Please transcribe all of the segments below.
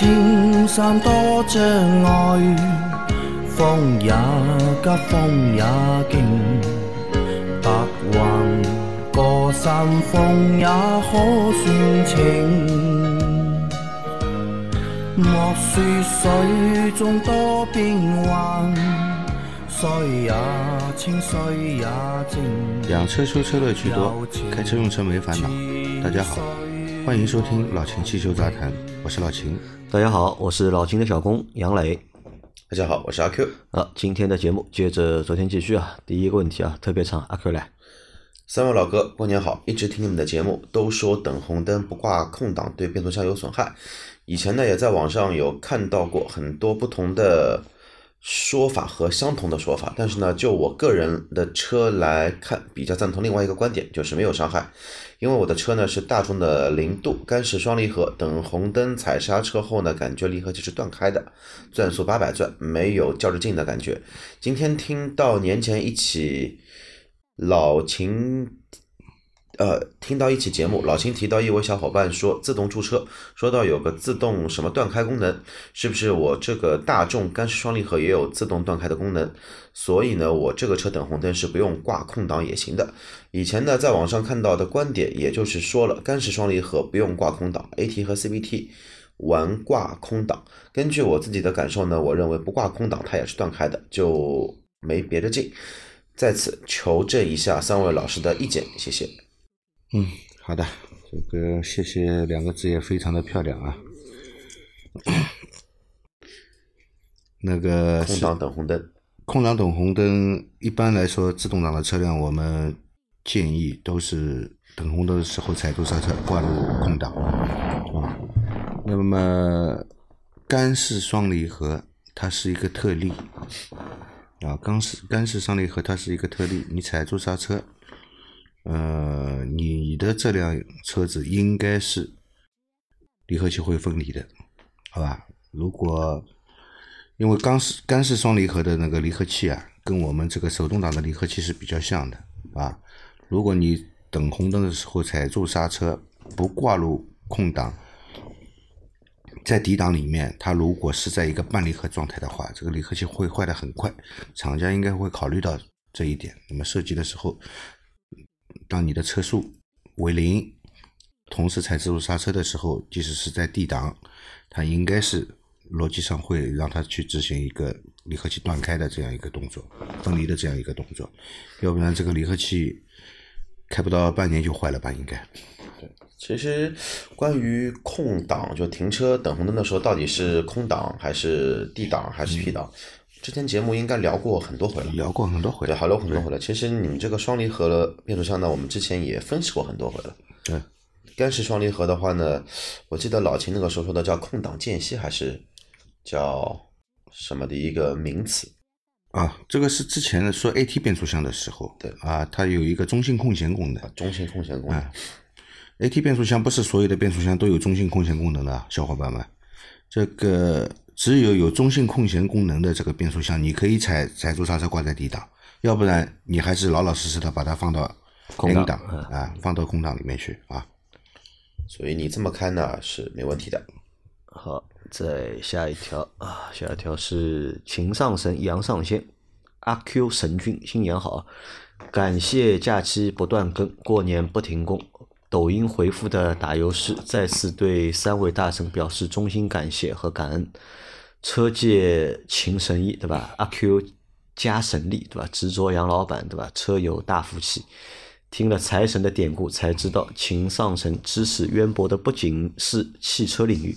莫说青山多障碍，风也急，风也劲，白云过山峰也可算情。莫说水中多变幻，水也清，水也静。养车修车乐趣多，开车用车没烦恼。大家好，欢迎收听老秦汽修杂谈，我是老秦。大家好，我是老秦的小工杨磊。大家好，我是阿 Q。啊，今天的节目接着昨天继续啊。第一个问题啊，特别长，阿 Q 来。三位老哥，过年好！一直听你们的节目，都说等红灯不挂空挡对变速箱有损害。以前呢，也在网上有看到过很多不同的说法和相同的说法，但是呢，就我个人的车来看，比较赞同另外一个观点，就是没有伤害。因为我的车呢是大众的零度干式双离合，等红灯踩刹车后呢，感觉离合器是断开的，转速八百转，没有较着劲的感觉。今天听到年前一起。老秦，呃，听到一期节目，老秦提到一位小伙伴说自动驻车，说到有个自动什么断开功能，是不是我这个大众干式双离合也有自动断开的功能？所以呢，我这个车等红灯是不用挂空挡也行的。以前呢，在网上看到的观点，也就是说了干式双离合不用挂空挡，AT 和 CVT 玩挂空挡。根据我自己的感受呢，我认为不挂空挡它也是断开的，就没别的劲。在此求证一下三位老师的意见，谢谢。嗯，好的，这个谢谢两个字也非常的漂亮啊。那个空挡等红灯，空挡等红灯，一般来说，自动挡的车辆我们建议都是等红灯的时候踩住刹车，挂入空挡啊。那么干式双离合它是一个特例。啊，干式干式双离合它是一个特例，你踩住刹车，呃，你的这辆车子应该是离合器会分离的，好吧？如果因为干式干式双离合的那个离合器啊，跟我们这个手动挡的离合器是比较像的啊。如果你等红灯的时候踩住刹车，不挂入空档。在底档里面，它如果是在一个半离合状态的话，这个离合器会坏的很快。厂家应该会考虑到这一点。那么设计的时候，当你的车速为零，同时踩自动刹车的时候，即使是在 D 档，它应该是逻辑上会让它去执行一个离合器断开的这样一个动作，分离的这样一个动作。要不然这个离合器开不到半年就坏了吧？应该。对其实，关于空档，就停车等红灯的时候，到底是空档还是 D 档还是 P 档？之前节目应该聊过很多回了，聊过很多回，对，好聊很多回了。其实你们这个双离合的变速箱呢，我们之前也分析过很多回了。对，干式双离合的话呢，我记得老秦那个时候说的叫空档间隙，还是叫什么的一个名词。啊？这个是之前说 AT 变速箱的时候，对。啊，它有一个中性空闲功能，中性空闲功能。AT 变速箱不是所有的变速箱都有中性空闲功能的，小伙伴们，这个只有有中性空闲功能的这个变速箱，你可以踩踩住刹车挂在 D 档，要不然你还是老老实实的把它放到 N 档啊，放到空档里面去啊。所以你这么开呢是没问题的。好，再下一条啊，下一条是秦上神杨上仙，阿 Q 神君新年好，感谢假期不断更，过年不停工。抖音回复的打油诗，再次对三位大神表示衷心感谢和感恩。车界秦神医，对吧？阿 Q 加神力，对吧？执着杨老板，对吧？车有大福气。听了财神的典故，才知道秦上神知识渊博的不仅是汽车领域，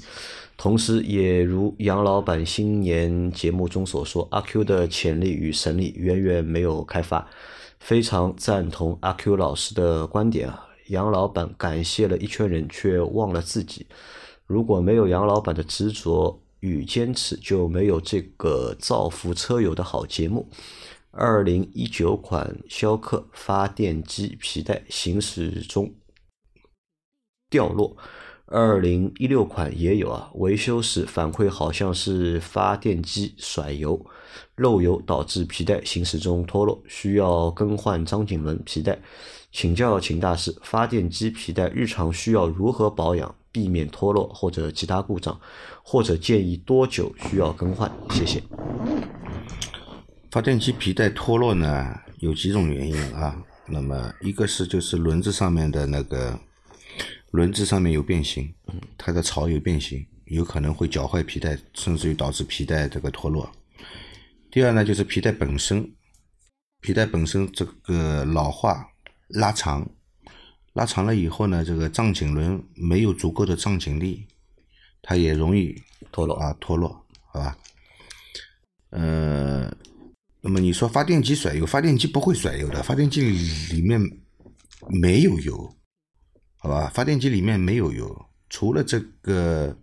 同时也如杨老板新年节目中所说，阿 Q 的潜力与神力远远没有开发。非常赞同阿 Q 老师的观点啊！杨老板感谢了一圈人，却忘了自己。如果没有杨老板的执着与坚持，就没有这个造福车友的好节目。二零一九款逍客发电机皮带行驶中掉落，二零一六款也有啊。维修时反馈好像是发电机甩油漏油导致皮带行驶中脱落，需要更换张紧轮皮带。请教秦大师，发电机皮带日常需要如何保养？避免脱落或者其他故障，或者建议多久需要更换？谢谢。发电机皮带脱落呢，有几种原因啊。那么一个是就是轮子上面的那个轮子上面有变形，它的槽有变形，有可能会搅坏皮带，甚至于导致皮带这个脱落。第二呢，就是皮带本身，皮带本身这个老化拉长，拉长了以后呢，这个胀紧轮没有足够的胀紧力，它也容易脱落啊脱落，好吧？呃，那么你说发电机甩油，发电机不会甩油的，发电机里面没有油，好吧？发电机里面没有油，除了这个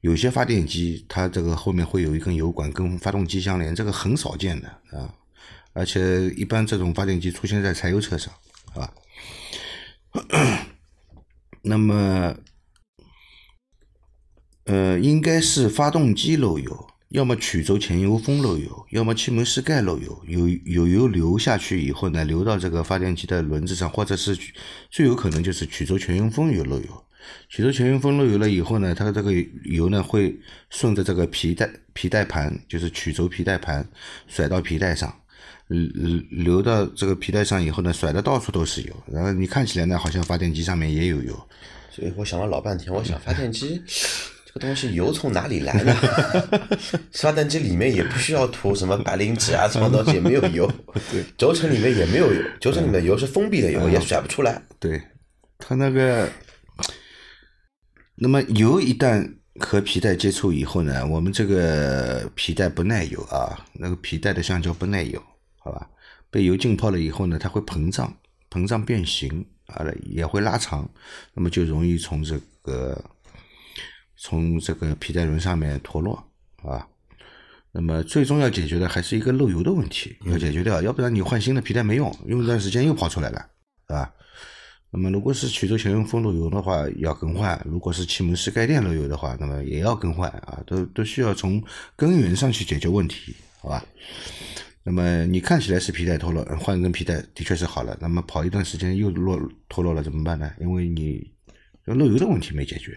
有些发电机它这个后面会有一根油管跟发动机相连，这个很少见的啊，而且一般这种发电机出现在柴油车上，好吧？那么，呃，应该是发动机漏油，要么曲轴前油封漏油，要么气门室盖漏油，有有油流下去以后呢，流到这个发电机的轮子上，或者是最有可能就是曲轴全油封有漏油。曲轴全油封漏油了以后呢，它的这个油呢会顺着这个皮带皮带盘，就是曲轴皮带盘甩到皮带上。流流到这个皮带上以后呢，甩的到处都是油，然后你看起来呢，好像发电机上面也有油。所以我想了老半天，我想发电机这个东西油从哪里来呢？发电机里面也不需要涂什么白磷脂啊，什么东西也没有油。对，轴承里面也没有油，轴承里面油是封闭的油，也甩不出来。对，它那个，那么油一旦和皮带接触以后呢，我们这个皮带不耐油啊，那个皮带的橡胶不耐油。好吧，被油浸泡了以后呢，它会膨胀，膨胀变形啊，也会拉长，那么就容易从这个从这个皮带轮上面脱落，啊，那么最终要解决的还是一个漏油的问题，要解决掉，要不然你换新的皮带没用，用一段时间又跑出来了，啊，那么如果是曲轴前用封漏油的话，要更换；如果是气门室盖垫漏油的话，那么也要更换啊，都都需要从根源上去解决问题，好吧？那么你看起来是皮带脱落，换一根皮带的确是好了。那么跑一段时间又落脱落了怎么办呢？因为你漏油的问题没解决？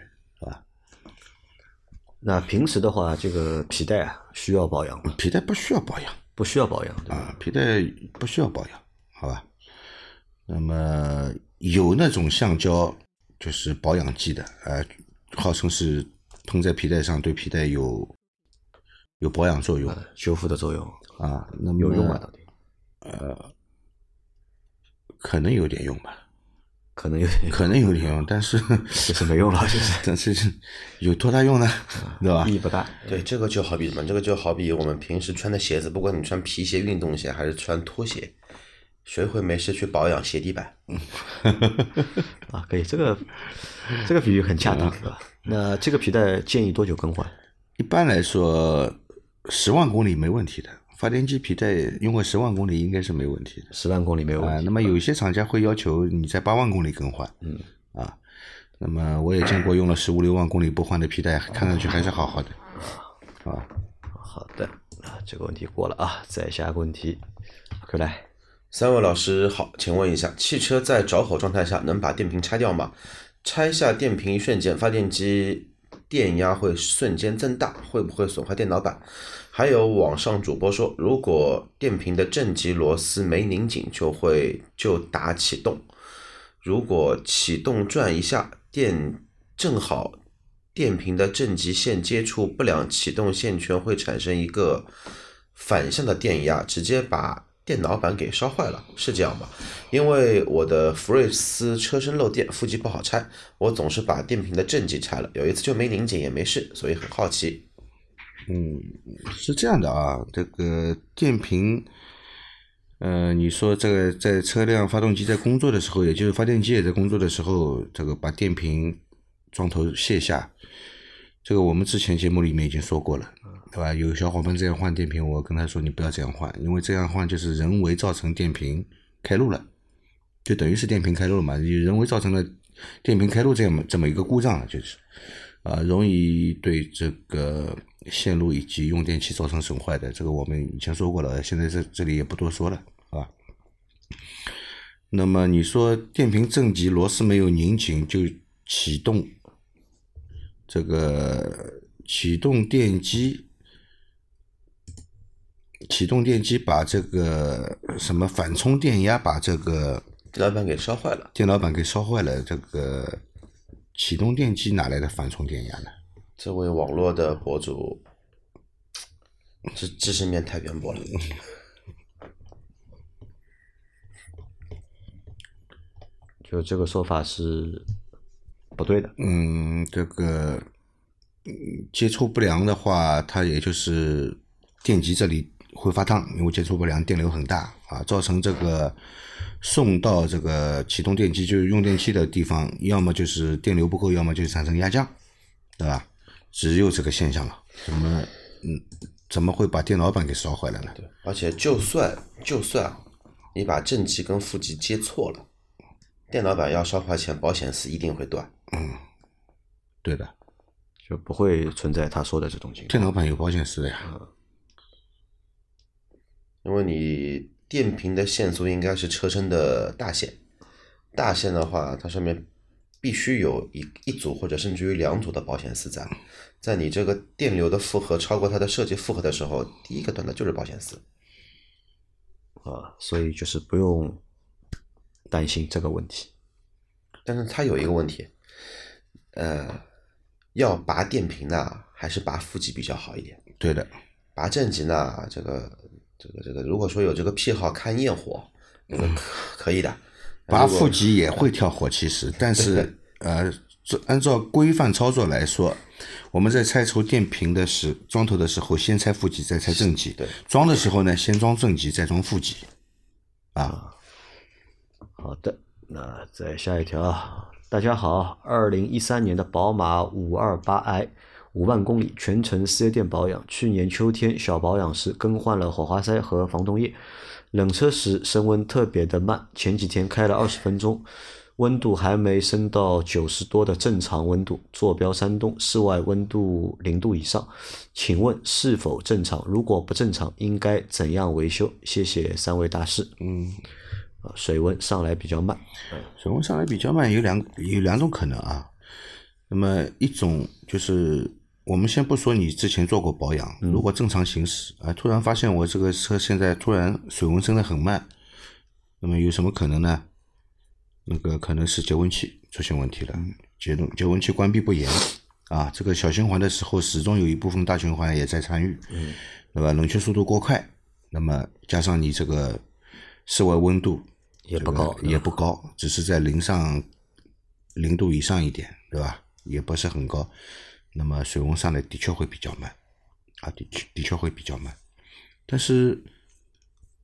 那平时的话，这个皮带啊需要保养吗？皮带不需要保养，不需要保养，啊，皮带不需要保养，好吧？那么有那种橡胶就是保养剂的，呃，号称是喷在皮带上对皮带有有保养作用、修复的作用。啊，那么有用吗？到底？呃，可能有点用吧，可能有点，可能有点用，但是 就是没用了，就是，但是有多大用呢？对吧？意义不大。对，这个就好比什么？这个就好比我们平时穿的鞋子，不管你穿皮鞋、运动鞋还是穿拖鞋，谁会没事去保养鞋底板？啊，可以，这个这个比喻很恰当，对吧？那这个皮带建议多久更换？一般来说，十万公里没问题的。发电机皮带用个十万公里应该是没问题的，十万公里没有问题。那么有一些厂家会要求你在八万公里更换，嗯，啊，那么我也见过用了十五六万公里不换的皮带，看上去还是好好的，啊，好的，啊，这个问题过了啊，再下一个问题，快来，三位老师好，请问一下，汽车在着火状态下能把电瓶拆掉吗？拆下电瓶一瞬间，发电机电压会瞬间增大，会不会损坏电脑板？还有网上主播说，如果电瓶的正极螺丝没拧紧，就会就打启动。如果启动转一下，电正好电瓶的正极线接触不良，启动线圈会产生一个反向的电压，直接把电脑板给烧坏了，是这样吗？因为我的福睿斯车身漏电，负极不好拆，我总是把电瓶的正极拆了，有一次就没拧紧也没事，所以很好奇。嗯，是这样的啊，这个电瓶，呃，你说这个在车辆发动机在工作的时候，也就是发电机也在工作的时候，这个把电瓶装头卸下，这个我们之前节目里面已经说过了，对吧？有小伙伴这样换电瓶，我跟他说你不要这样换，因为这样换就是人为造成电瓶开路了，就等于是电瓶开路了嘛，人为造成了电瓶开路这样这么一个故障了，就是啊，容易对这个。线路以及用电器造成损坏的，这个我们以前说过了，现在这这里也不多说了，啊。那么你说电瓶正极螺丝没有拧紧就启动这个启动电机，启动电机把这个什么反冲电压把这个电脑板给烧坏了。电脑板给烧坏了，这个启动电机哪来的反冲电压呢？这位网络的博主知知识面太渊博了。就这个说法是不对的。嗯，这个嗯接触不良的话，它也就是电极这里会发烫，因为接触不良，电流很大啊，造成这个送到这个启动电机就是用电器的地方，要么就是电流不够，要么就是产生压降，对吧？只有这个现象了，怎么嗯怎么会把电脑板给烧坏了呢？对而且就算就算你把正极跟负极接错了，电脑板要烧坏前，保险丝一定会断。嗯对的，就不会存在他说的这种情况。电脑板有保险丝的呀，因为你电瓶的线速应该是车身的大线，大线的话，它上面必须有一一组或者甚至于两组的保险丝在，在你这个电流的负荷超过它的设计负荷的时候，第一个断的就是保险丝。啊，所以就是不用担心这个问题。但是它有一个问题，呃，要拔电瓶呢，还是拔负极比较好一点？对的，拔正极呢，这个这个这个，如果说有这个癖好看焰火，那个可可以的。拔负极也会跳火，其实，但是 呃，这按照规范操作来说，我们在拆除电瓶的时装头的时候，先拆负极，再拆正极。对，装的时候呢，先装正极，再装负极。啊，好的，那再下一条啊。大家好，二零一三年的宝马五二八 i 五万公里全程四 S 店保养，去年秋天小保养时更换了火花塞和防冻液，冷车时升温特别的慢，前几天开了二十分钟，温度还没升到九十多的正常温度，坐标山东，室外温度零度以上，请问是否正常？如果不正常，应该怎样维修？谢谢三位大师。嗯，啊，水温上来比较慢，水温上来比较慢，有两有两种可能啊。那么一种就是我们先不说你之前做过保养，如果正常行驶啊，突然发现我这个车现在突然水温升得很慢，那么有什么可能呢？那个可能是节温器出现问题了，节温节温器关闭不严啊，这个小循环的时候始终有一部分大循环也在参与，嗯，对吧？冷却速度过快，那么加上你这个室外温度也不高也不高，只是在零上零度以上一点，对吧？也不是很高，那么水温上来的确会比较慢，啊，的确的确会比较慢。但是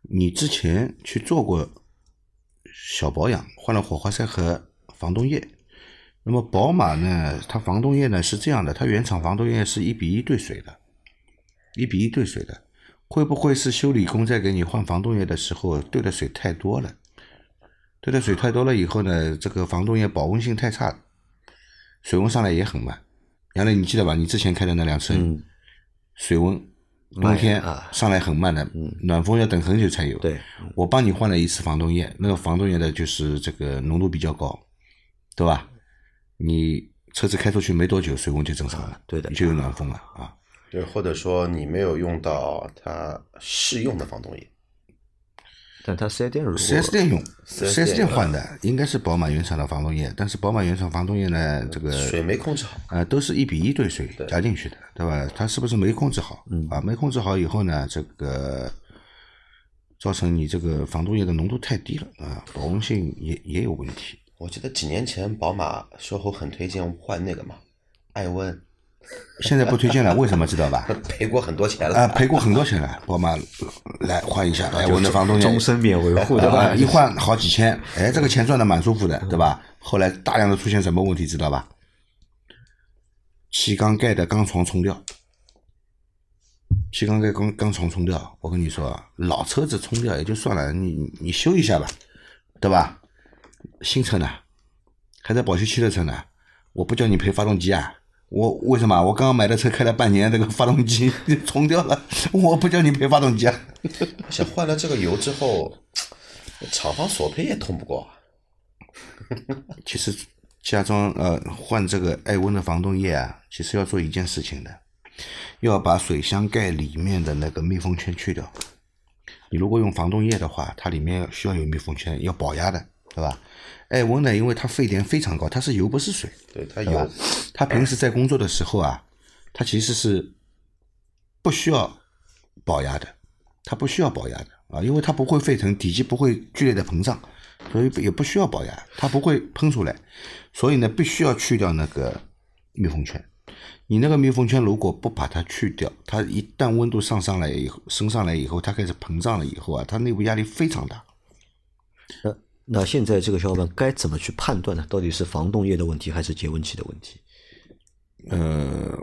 你之前去做过小保养，换了火花塞和防冻液，那么宝马呢，它防冻液呢是这样的，它原厂防冻液是一比一兑水的，一比一兑水的，会不会是修理工在给你换防冻液的时候兑的水太多了？兑的水太多了以后呢，这个防冻液保温性太差，水温上来也很慢。原来你记得吧？你之前开的那辆车，嗯水温冬天啊上来很慢的，暖风要等很久才有。对，我帮你换了一次防冻液，那个防冻液的就是这个浓度比较高，对吧？你车子开出去没多久，水温就正常了，对的你就有暖风了啊。对，或者说你没有用到它适用的防冻液，但它四 S 店如果四 S 店用，4S 四 S 店店换的应该是宝马原厂的防冻液，但是宝马原厂防冻液呢，这个水没控制好。呃，都是一比一兑水加进去的，对吧？它是不是没控制好？嗯啊，没控制好以后呢，这个造成你这个防冻液的浓度太低了啊，保温性也也有问题。我记得几年前宝马售后很推荐换那个嘛，艾温，现在不推荐了，为什么知道吧？赔过很多钱了。啊，赔过很多钱了，宝马来换一下哎，我的防冻液，终身免维护对吧？一换好几千，哎，这个钱赚的蛮舒服的，对吧？后来大量的出现什么问题，知道吧？气缸盖的钢床冲掉，气缸盖钢钢床冲掉，我跟你说啊，老车子冲掉也就算了，你你你修一下吧，对吧？新车呢，还在保修期的车呢，我不叫你赔发动机啊。我为什么？我刚刚买的车开了半年，这个发动机 冲掉了，我不叫你赔发动机啊。想换了这个油之后，厂方索赔也通不过啊。其实加装呃换这个艾温的防冻液啊，其实要做一件事情的，要把水箱盖里面的那个密封圈去掉。你如果用防冻液的话，它里面需要有密封圈，要保压的，对吧？爱温呢，因为它沸点非常高，它是油不是水，对，它对吧有？它平时在工作的时候啊，它其实是不需要保压的，它不需要保压的啊，因为它不会沸腾，体积不会剧烈的膨胀，所以也不需要保压，它不会喷出来，所以呢，必须要去掉那个密封圈。你那个密封圈如果不把它去掉，它一旦温度上上来以后，升上来以后，它开始膨胀了以后啊，它内部压力非常大。那那现在这个小伙伴该怎么去判断呢？到底是防冻液的问题还是节温器的问题？呃，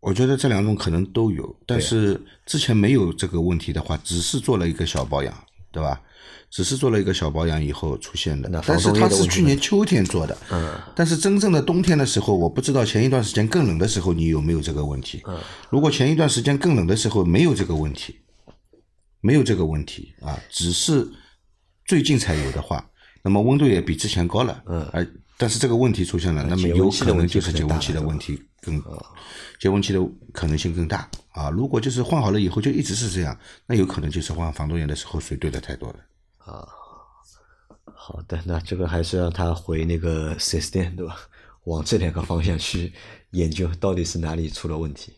我觉得这两种可能都有，但是之前没有这个问题的话，只是做了一个小保养，对吧？只是做了一个小保养以后出现的，但是它是去年秋天做的，嗯，但是真正的冬天的时候，我不知道前一段时间更冷的时候你有没有这个问题。嗯，如果前一段时间更冷的时候没有这个问题，没有这个问题啊，只是最近才有的话，那么温度也比之前高了。嗯而但是这个问题出现了，那么有可能就是节可能大了温器的问题更，节温器的可能性更大啊。如果就是换好了以后就一直是这样，那有可能就是换防冻液的时候水兑的太多了啊。好的，那这个还是让他回那个四 S 店，对吧？往这两个方向去研究，到底是哪里出了问题。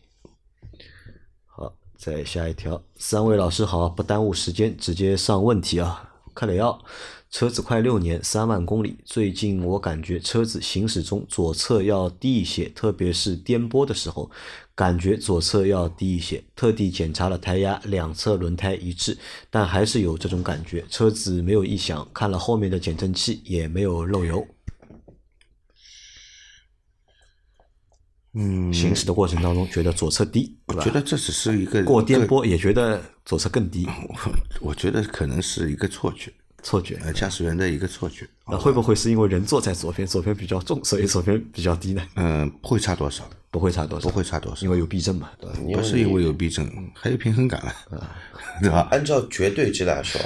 好，再下一条，三位老师好，不耽误时间，直接上问题啊。克雷奥，车子快六年，三万公里，最近我感觉车子行驶中左侧要低一些，特别是颠簸的时候，感觉左侧要低一些。特地检查了胎压，两侧轮胎一致，但还是有这种感觉。车子没有异响，看了后面的减震器也没有漏油。嗯，行驶的过程当中觉得左侧低，我觉得这只是一个过颠簸也觉得左侧更低，我觉得可能是一个错觉，错觉。呃，驾驶员的一个错觉。那会不会是因为人坐在左边，左边比较重，所以左边比较低呢？嗯，不会差多少，不会差多少，不会差多少。因，为有避震嘛，对吧？不是因为有避震，还有平衡感了，对吧？按照绝对值来说，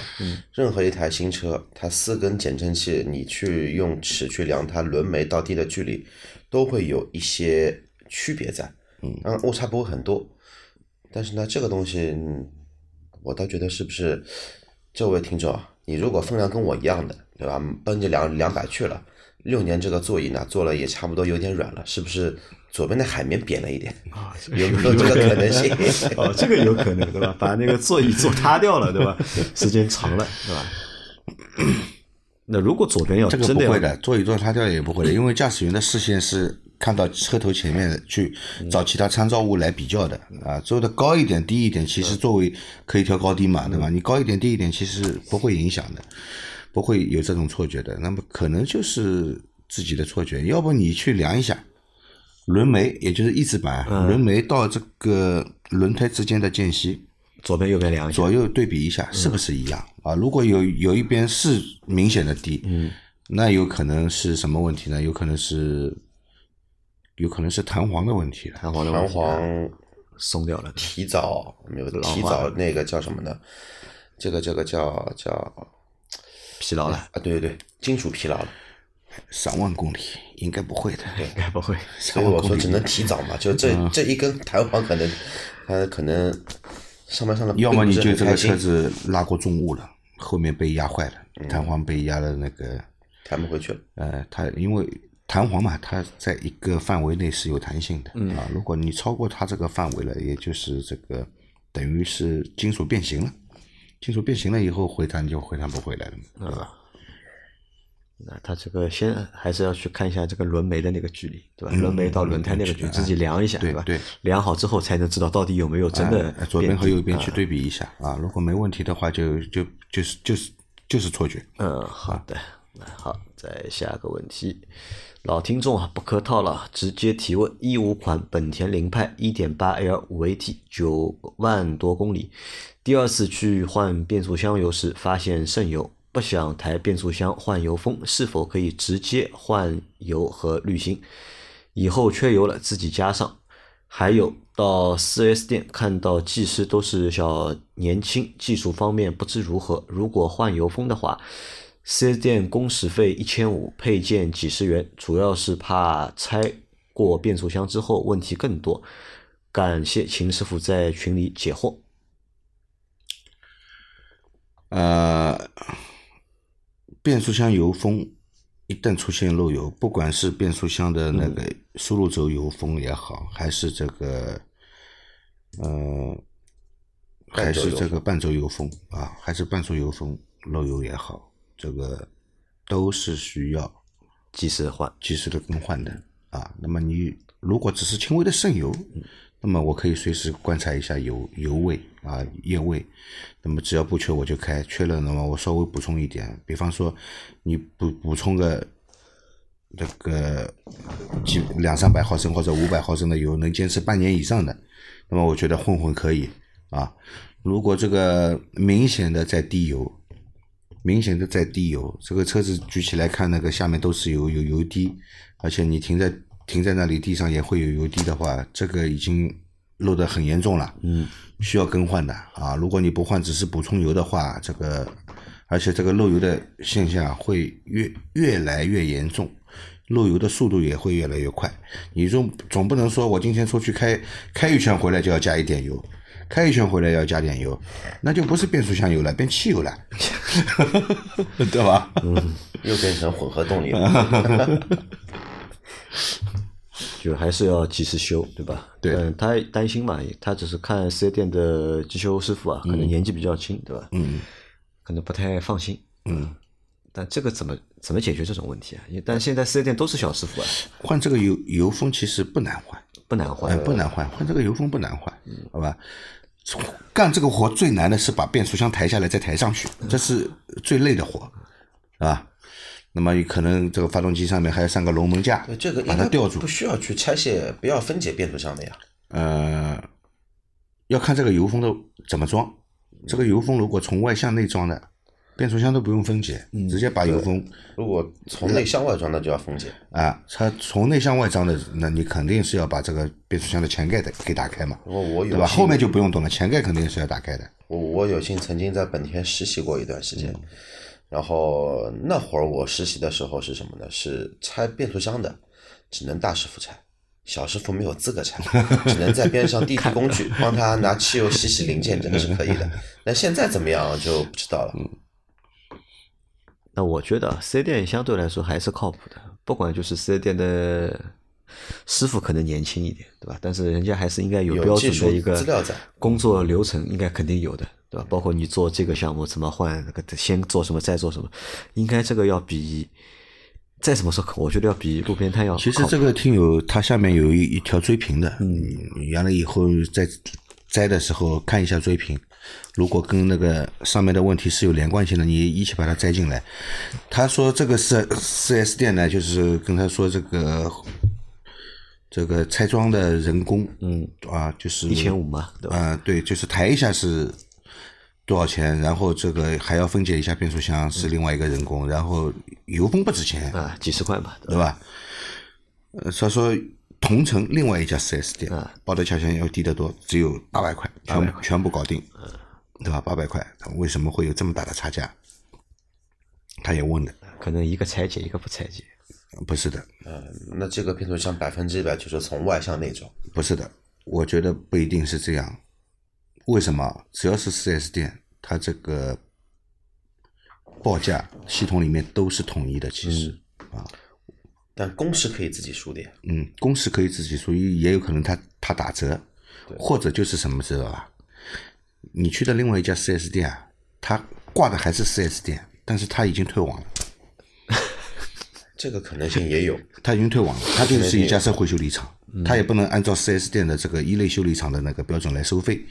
任何一台新车，它四根减震器，你去用尺去量它轮眉到地的距离，都会有一些区别在。嗯，误差不会很多。但是呢，这个东西，嗯我倒觉得是不是这位听众啊，你如果分量跟我一样的，对吧？奔着两两百去了，六年这个座椅呢做了也差不多有点软了，是不是左边的海绵扁了一点？啊，有没有这个可能性？哦，这个有可能，对吧？把那个座椅坐塌掉了，对吧？时间长了，对吧？那如果左边要这个真的要不会的，座椅坐塌掉也不会的，因为驾驶员的视线是看到车头前面去找其他参照物来比较的啊，做的高一点、低一点，其实作为可以调高低嘛，对吧？你高一点、低一点，其实不会影响的，不会有这种错觉的。那么可能就是自己的错觉，要不你去量一下轮眉，也就是翼子板、轮眉到这个轮胎之间的间隙，左边右边量一下，左右对比一下，是不是一样啊？如果有有一边是明显的低，嗯，那有可能是什么问题呢？有可能是有可能是弹簧的问题了。弹弹簧的问题簧松掉了，提早没有提早那个叫什么呢？这个这个叫叫疲劳了，啊，对对对，金属疲劳了。上万公里应该不会的，应该不会。所以我说只能提早嘛，就这、这一根弹簧可能它可能上班上的要么你就这个车车子拉过重物了，后面被压坏了，嗯弹簧被压了那个，弹不回去了。呃，它因为弹簧嘛，它在一个范围内是有弹性的、嗯啊，如果你超过它这个范围了，也就是这个等于是金属变形了，金属变形了以后回弹就回弹不回来了嘛，对吧？那它这个先还是要去看一下这个轮眉的那个距离，对吧？轮眉到轮胎那个距离，自己量一下，吧？对对量好之后才能知道到底有没有真的哎左边和右边去啊对比一下啊，如果没问题的话就，就就是就是就是错觉。嗯，好的，好，再下个问题，老听众啊，不客套了，直接提问：一五款本田凌派一点八 L 五 AT，九万多公里，第二次去换变速箱油时发现渗油，不想抬变速箱换油封，是否可以直接换油和滤芯？以后缺油了自己加上。还有到 4S 店看到技师都是小年轻，技术方面不知如何。如果换油封的话，4S 店工时费一千五，配件几十元，主要是怕拆过变速箱之后问题更多。感谢秦师傅在群里解惑。呃，变速箱油封一旦出现漏油，不管是变速箱的那个输入轴油封也好，还是这个呃，还是这个半轴油封啊，还是半轴油封漏油也好，这个都是需要及时换，及时的更换的啊。那么你如果只是轻微的渗油，那么我可以随时观察一下油油位啊液位，那么只要不缺我就开，缺了那么我稍微补充一点，比方说你补补充个这个几两三百毫升或者五百毫升的油，能坚持半年以上的，那么我觉得混混可以啊。如果这个明显的在滴油，明显的在滴油，这个车子举起来看那个下面都是油有油滴，而且你停在。停在那里，地上也会有油滴的话，这个已经漏得很严重了，嗯，需要更换的啊。如果你不换，只是补充油的话，这个而且这个漏油的现象会越越来越严重，漏油的速度也会越来越快。你总总不能说我今天出去开开一圈回来就要加一点油，开一圈回来要加点油，那就不是变速箱油了，变汽油了，对吧？嗯，又变成混合动力了。就还是要及时修，对吧？对。嗯，他担心嘛，他只是看四 S 店的机修师傅啊，可能年纪比较轻，对吧？嗯。可能不太放心。嗯。但这个怎么怎么解决这种问题啊？但现在四 S 店都是小师傅啊。换这个油油封其实不难换，不难换，不难换。换这个油封不难换，好吧？干这个活最难的是把变速箱抬下来再抬上去，这是最累的活，是吧？那么有可能这个发动机上面还要上个龙门架，这个把它吊住，不需要去拆卸，不要分解变速箱的呀。呃，要看这个油封的怎么装。这个油封如果从外向内装的，变速箱都不用分解，直接把油封。如果从内向外装，那就要分解。啊，它从内向外装的，那你肯定是要把这个变速箱的前盖的给打开嘛。我我有对吧？后面就不用动了，前盖肯定是要打开的。我我有幸曾经在本田实习过一段时间。然后那会儿我实习的时候是什么呢？是拆变速箱的，只能大师傅拆，小师傅没有资格拆，只能在边上递递工具，帮他拿汽油洗洗零件，这个是可以的。那现在怎么样就不知道了。那我觉得四 S 店相对来说还是靠谱的，不管就是四 S 店的师傅可能年轻一点，对吧？但是人家还是应该有标准的一个工作流程，应该肯定有的。对吧？包括你做这个项目怎么换，那个先做什么再做什么，应该这个要比再怎么说，我觉得要比路边摊要。其实这个听友他下面有一一条追评的，嗯，原来以后在摘的时候看一下追评，如果跟那个上面的问题是有连贯性的，你一起把它摘进来。他说这个四四 S 店呢，就是跟他说这个这个拆装的人工，嗯啊，就是一千五嘛，对吧？啊，对，就是抬一下是。多少钱？然后这个还要分解一下变速箱，是另外一个人工。然后油封不值钱啊，几十块吧，对吧？呃，他说同城另外一家四 S 店，报的价钱要低得多，只有八百块，全全部搞定，对吧？八百块，为什么会有这么大的差价？他也问的，可能一个拆解，一个不拆解，不是的。嗯，那这个变速箱百分之一百就是从外向内装，不是的，我觉得不一定是这样。为什么？只要是四 S 店，它这个报价系统里面都是统一的。其实啊，但公式可以自己输的。嗯，公式可以自己输，也有可能他他打折，或者就是什么知道吧？你去的另外一家 4S 店啊，他挂的还是 4S 店，但是他已经退网了。这个可能性也有，他已经退网了，他就是一家社会修理厂，他也不能按照 4S 店的这个一类修理厂的那个标准来收费。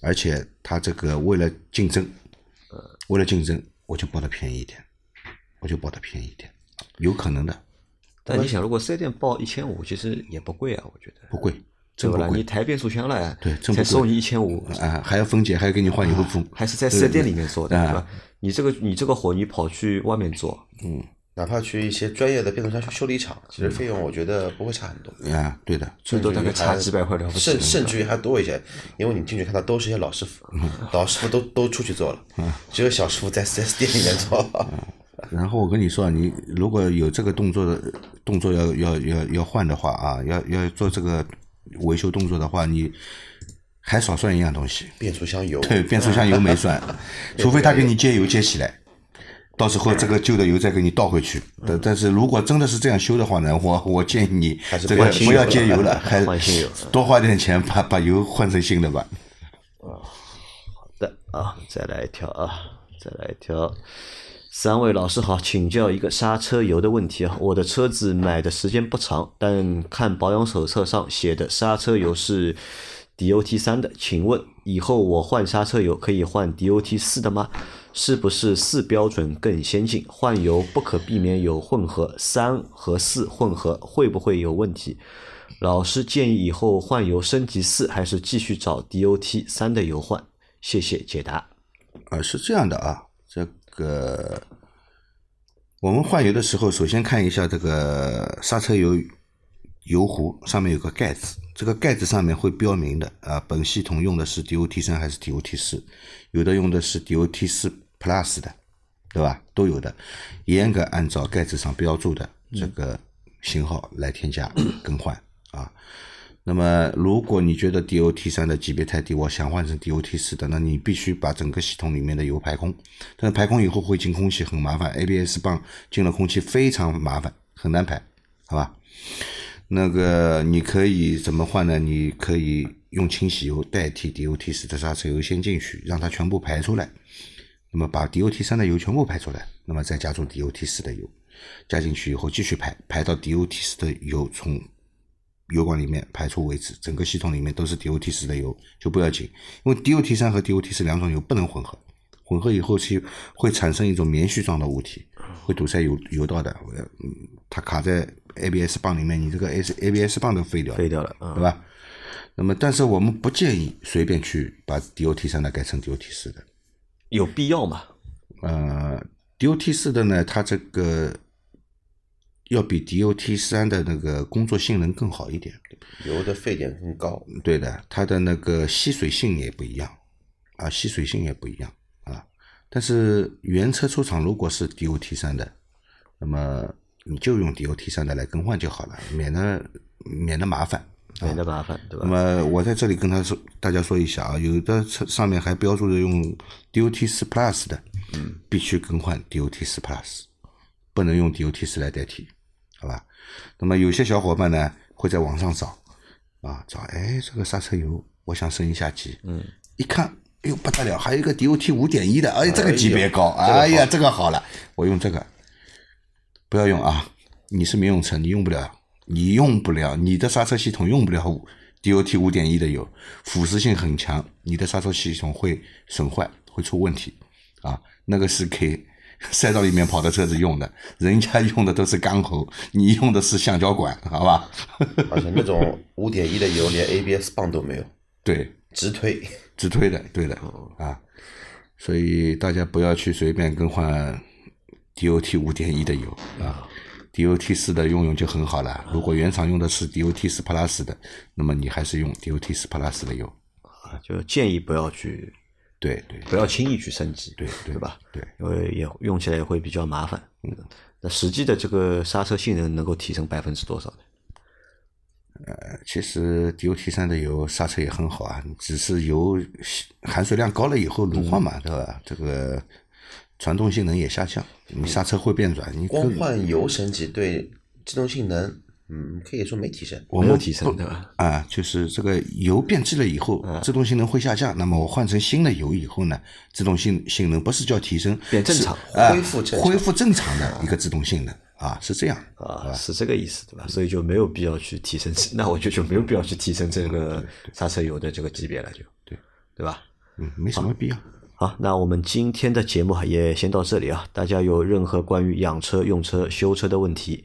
而且他这个为了竞争，为了竞争，我就报的便宜一点，我就报的便宜一点，有可能的。但你想，如果四 S 店报一千五，其实也不贵啊，我觉得不贵，对不贵。你抬变速箱了，对，才收你一千五。啊，还要分解，还要给你换油封，还是在四 S 店里面做的，对吧？你这个你这个活，你跑去外面做，嗯。哪怕去一些专业的变速箱修修理厂，其实费用我觉得不会差很多。啊，对的，最多大概差几百块了不甚甚至于还多一些，因为你进去看到都是一些老师傅，老师傅都都出去做了，只有小师傅在四 S 店里面做。然后我跟你说，你如果有这个动作的动作要要要要换的话啊，要要做这个维修动作的话，你还少算一样东西，变速箱油，对，变速箱油没算，除非他给你接油接起来，到时候这个旧的油再给你倒回去。但但是如果真的是这样修的话呢，我我建议你这个不要接油了，还换新油多花点钱把把油换成新的吧。啊，好的啊，再来一条啊，再来一条。三位老师好，请教一个刹车油的问题啊。我的车子买的时间不长，但看保养手册上写的刹车油是 DOT 三的，请问以后我换刹车油可以换 DOT 四的吗？是不是四标准更先进？换油不可避免有混合，三和四混合会不会有问题？老师建议以后换油升级四，还是继续找 DOT 三的油换？谢谢解答。啊，是这样的啊，个我们换油的时候，首先看一下这个刹车油油壶上面有个盖子，这个盖子上面会标明的啊，本系统用的是 DOT 三还是 DOT 四，有的用的是 DOT 四 Plus 的，对吧？都有的，严格按照盖子上标注的这个型号来添加 更换啊。那么，如果你觉得 DOT 三的级别太低，我想换成 DOT 四的，那你必须把整个系统里面的油排空。但是排空以后会进空气，很麻烦，ABS 棒进了空气非常麻烦，很难排，好吧？那个你可以怎么换呢？你可以用清洗油代替 DOT 四的刹车油先进去，让它全部排出来。那么把 DOT 三的油全部排出来，那么再加入 DOT 四的油，加进去以后继续排，排到 DOT 四的油从油管里面排出为止，整个系统里面都是 DOT 四的油就不要紧，因为 DOT 三和 DOT 四两种油不能混合，混合以后是会产生一种棉絮状的物体，会堵塞油油道的，它卡在 ABS 棒里面，你这个 S ABS 棒都废掉了，废掉了啊对吧？那么，但是我们不建议随便去把 DOT 三的改成 DOT 四的，有必要吗？呃，DOT 四的呢，它这个要比 DOT 三的那个工作性能更好一点。油的沸点更高，对的，它的那个吸水性也不一样啊，吸水性也不一样啊。但是原车出厂如果是 DOT 三的，那么你就用 DOT 三的来更换就好了，免得免得麻烦。免得麻烦，对吧那？么我在这里跟他说，大家说一下啊，有的车上面还标注着用 DOT 四 Plus 的，嗯，必须更换 DOT 四 Plus，不能用 DOT 四来代替？那么有些小伙伴呢会在网上找啊，找哎这个刹车油，我想升一下级，嗯，一看，哎呦不得了，还有一个 DOT 五点一的，哎这个级别高，哎呀这个好了，我用这个，不要用啊，你是民用车，你用不了。你用不了，你的刹车系统用不了 DOT 五点一的油，腐蚀性很强，你的刹车系统会损坏，会出问题啊。那个是给 赛道里面跑的车子用的，人家用的都是钢喉，你用的是橡胶管，好吧？而且那种五点一的油连 ABS 棒都没有，对，直推。直推的，对的啊。所以大家不要去随便更换 DOT 五点一的油啊。DOT 四的用用就很好了。如果原厂用的是 DOT 四 Plus 的，那么你还是用 DOT 四 Plus 的油。啊，就建议不要去，对对不要轻易去升级，对对吧？对，因为也用起来也会比较麻烦。嗯，那实际的这个刹车性能能够提升百分之多少呢？呃，其实 DOT 三的油刹车也很好啊，只是油含水量高了以后乳化嘛，对吧？这个传动性能也下降，你刹车会变软，你光换油升级对机动性能，嗯，可以说没提升。没有提升，对吧？啊，就是这个油变质了以后，制动性能会下降。那么我换成新的油以后呢，制动性性能不是叫提升，变正常啊恢复正恢复正常的一个制动性能啊，是这样。啊，是这个意思，对吧？所以就没有必要去提升，那我觉得就没有必要去提升这个刹车油的这个级别了，就对对吧？嗯，没什么必要。好，那我们今天的节目也先到这里啊。大家有任何关于养车、用车、修车的问题，